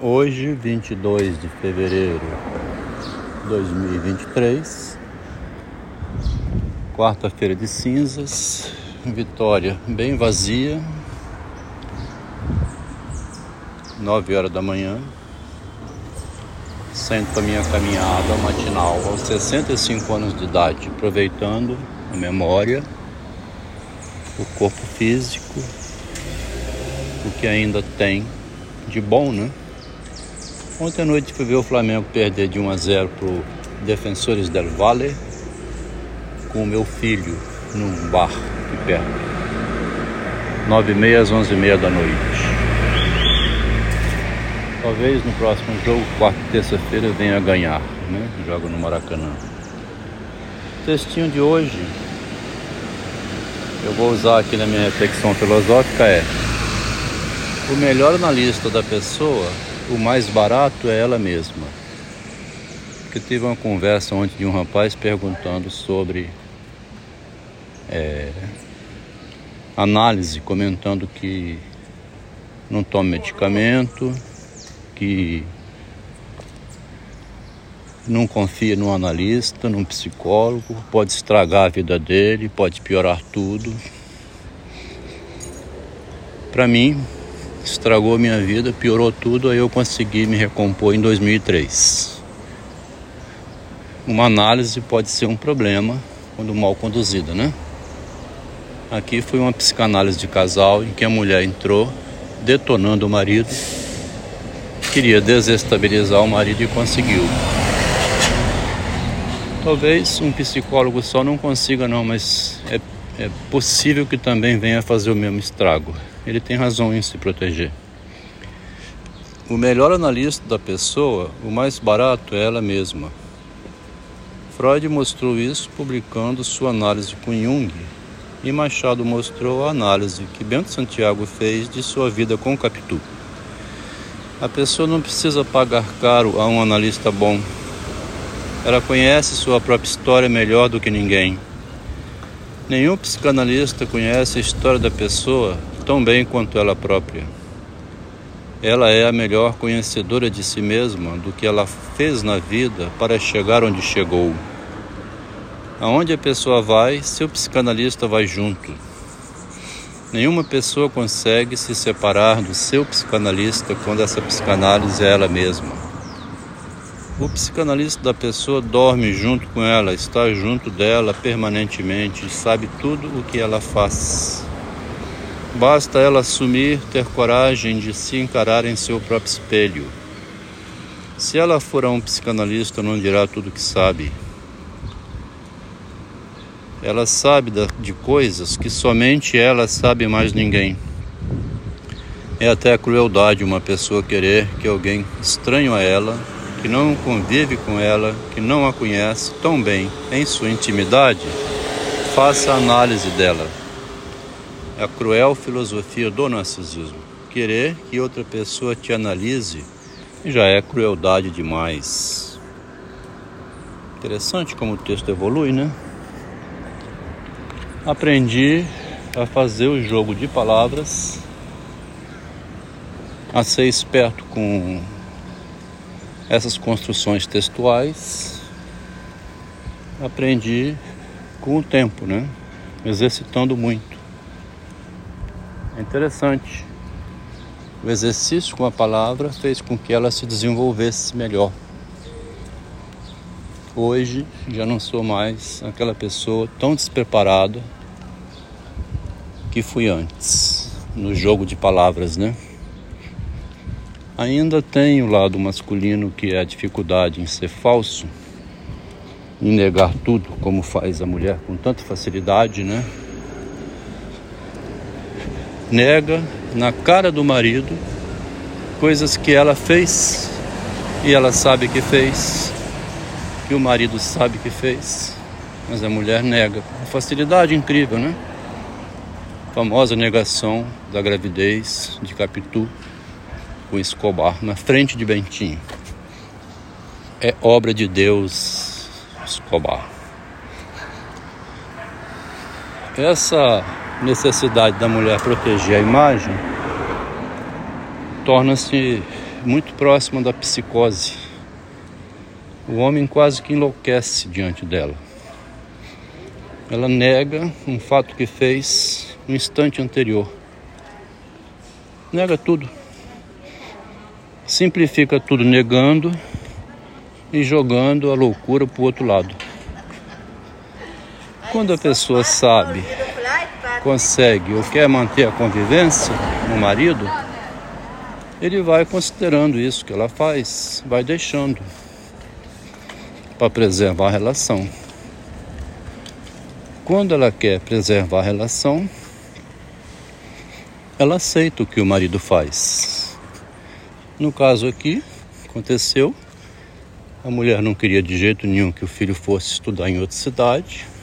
Hoje, 22 de fevereiro de 2023, quarta-feira de cinzas, Vitória bem vazia, 9 horas da manhã. Sento a minha caminhada matinal aos 65 anos de idade, aproveitando a memória, o corpo físico, o que ainda tem de bom, né? Ontem à noite fui ver o Flamengo perder de 1 a 0 para Defensores del Valle com o meu filho num bar aqui perto. 9 e meia às 11 e meia da noite. Talvez no próximo jogo, quarta e terça-feira, venha ganhar, né? Joga no Maracanã. Textinho de hoje, eu vou usar aqui na minha reflexão filosófica é o melhor analista da pessoa o mais barato é ela mesma. Porque tive uma conversa ontem de um rapaz perguntando sobre é, análise, comentando que não toma medicamento, que não confia no analista, num psicólogo, pode estragar a vida dele, pode piorar tudo. Para mim, estragou minha vida, piorou tudo, aí eu consegui me recompor em 2003. Uma análise pode ser um problema quando mal conduzida, né? Aqui foi uma psicanálise de casal em que a mulher entrou detonando o marido, queria desestabilizar o marido e conseguiu. Talvez um psicólogo só não consiga não, mas é, é possível que também venha fazer o mesmo estrago ele tem razão em se proteger. O melhor analista da pessoa, o mais barato é ela mesma. Freud mostrou isso publicando sua análise com Jung, e Machado mostrou a análise que Bento Santiago fez de sua vida com Capitu. A pessoa não precisa pagar caro a um analista bom. Ela conhece sua própria história melhor do que ninguém. Nenhum psicanalista conhece a história da pessoa tão bem quanto ela própria. Ela é a melhor conhecedora de si mesma do que ela fez na vida para chegar onde chegou. Aonde a pessoa vai, seu psicanalista vai junto. Nenhuma pessoa consegue se separar do seu psicanalista quando essa psicanálise é ela mesma. O psicanalista da pessoa dorme junto com ela, está junto dela permanentemente, sabe tudo o que ela faz. Basta ela assumir, ter coragem de se encarar em seu próprio espelho. Se ela for a um psicanalista, não dirá tudo o que sabe. Ela sabe de coisas que somente ela sabe mais ninguém. É até crueldade uma pessoa querer que alguém estranho a ela, que não convive com ela, que não a conhece tão bem em sua intimidade, faça análise dela. A cruel filosofia do narcisismo. Querer que outra pessoa te analise já é crueldade demais. Interessante como o texto evolui, né? Aprendi a fazer o jogo de palavras, a ser esperto com essas construções textuais. Aprendi com o tempo, né? Exercitando muito. É interessante. O exercício com a palavra fez com que ela se desenvolvesse melhor. Hoje já não sou mais aquela pessoa tão despreparada que fui antes, no jogo de palavras, né? Ainda tem o lado masculino que é a dificuldade em ser falso, em negar tudo, como faz a mulher com tanta facilidade, né? Nega na cara do marido coisas que ela fez e ela sabe que fez, que o marido sabe que fez, mas a mulher nega. Uma facilidade incrível, né? A famosa negação da gravidez de Capitu com Escobar na frente de Bentinho. É obra de Deus, Escobar. Essa necessidade da mulher proteger a imagem torna-se muito próxima da psicose. O homem quase que enlouquece diante dela. Ela nega um fato que fez no instante anterior. Nega tudo. Simplifica tudo negando e jogando a loucura para o outro lado. Quando a pessoa sabe, consegue ou quer manter a convivência no marido, ele vai considerando isso que ela faz, vai deixando para preservar a relação. Quando ela quer preservar a relação, ela aceita o que o marido faz. No caso aqui, aconteceu, a mulher não queria de jeito nenhum que o filho fosse estudar em outra cidade.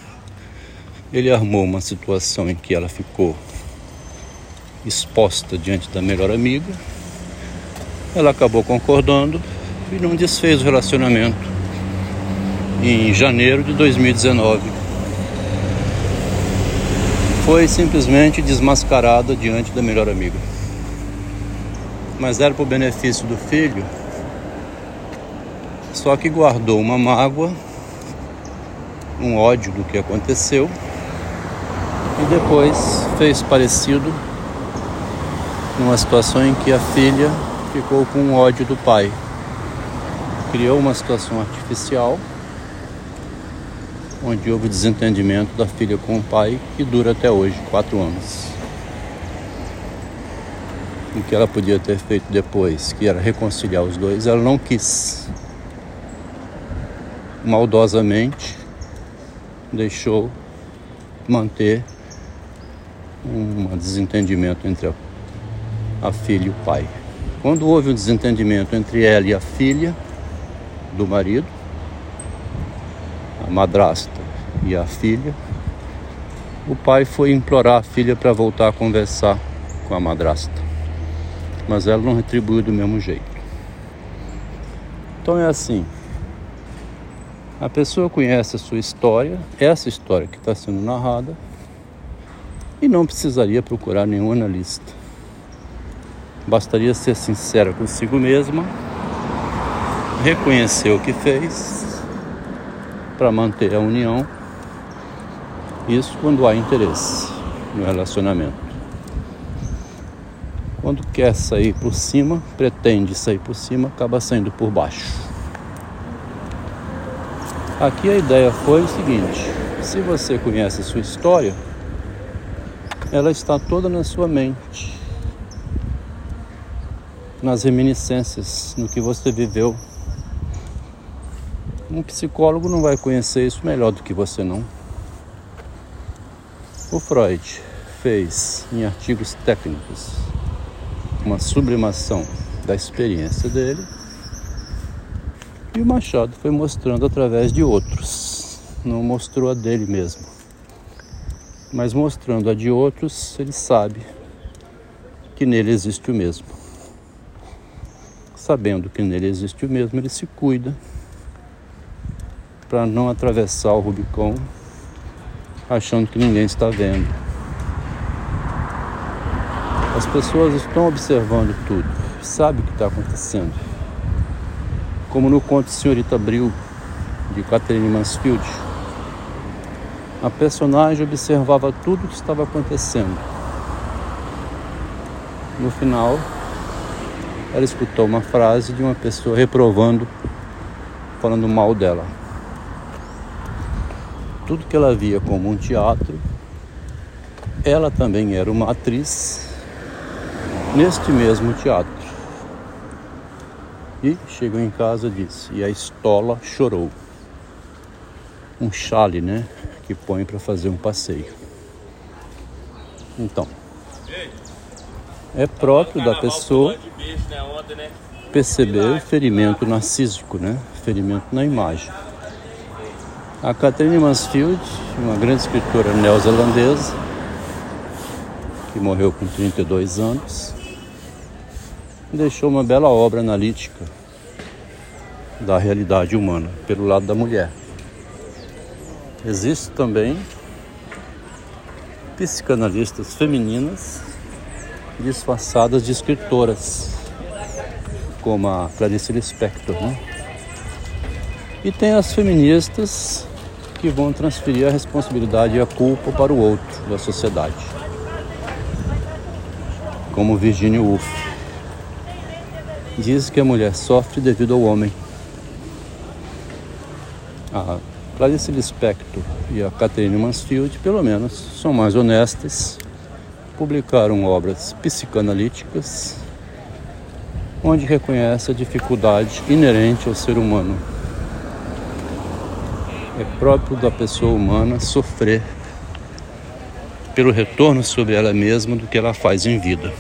Ele armou uma situação em que ela ficou exposta diante da melhor amiga. Ela acabou concordando e não desfez o relacionamento em janeiro de 2019 foi simplesmente desmascarada diante da melhor amiga. Mas era para o benefício do filho, só que guardou uma mágoa, um ódio do que aconteceu e depois fez parecido numa situação em que a filha ficou com ódio do pai. Criou uma situação artificial onde houve desentendimento da filha com o pai, que dura até hoje, quatro anos. O que ela podia ter feito depois, que era reconciliar os dois, ela não quis. Maldosamente deixou manter um desentendimento entre a, a filha e o pai. Quando houve um desentendimento entre ela e a filha do marido, madrasta e a filha, o pai foi implorar a filha para voltar a conversar com a madrasta, mas ela não retribuiu do mesmo jeito. Então é assim: a pessoa conhece a sua história, essa história que está sendo narrada, e não precisaria procurar nenhum analista. Bastaria ser sincera consigo mesma, reconhecer o que fez para manter a união. Isso quando há interesse no relacionamento. Quando quer sair por cima, pretende sair por cima, acaba saindo por baixo. Aqui a ideia foi o seguinte: se você conhece a sua história, ela está toda na sua mente, nas reminiscências, no que você viveu um psicólogo não vai conhecer isso melhor do que você não. O Freud fez em artigos técnicos uma sublimação da experiência dele e o Machado foi mostrando através de outros, não mostrou a dele mesmo. Mas mostrando a de outros, ele sabe que nele existe o mesmo. Sabendo que nele existe o mesmo, ele se cuida para não atravessar o Rubicon achando que ninguém está vendo. As pessoas estão observando tudo, sabem o que está acontecendo. Como no conto Senhorita Abril, de Catherine Mansfield, a personagem observava tudo o que estava acontecendo. No final, ela escutou uma frase de uma pessoa reprovando, falando mal dela tudo que ela via como um teatro, ela também era uma atriz neste mesmo teatro. E chegou em casa e disse: E a estola chorou. Um chale, né? Que põe para fazer um passeio. Então, é próprio da pessoa perceber o ferimento narcísico, né? Ferimento na imagem. A Catherine Mansfield, uma grande escritora neozelandesa, que morreu com 32 anos, deixou uma bela obra analítica da realidade humana pelo lado da mulher. Existem também psicanalistas femininas disfarçadas de escritoras como a Clarice Lispector, né? E tem as feministas que vão transferir a responsabilidade e a culpa para o outro da sociedade, como Virginia Woolf. Diz que a mulher sofre devido ao homem. A Clarice Lispector e a Catherine Mansfield, pelo menos, são mais honestas, publicaram obras psicanalíticas onde reconhece a dificuldade inerente ao ser humano é próprio da pessoa humana sofrer pelo retorno sobre ela mesma do que ela faz em vida.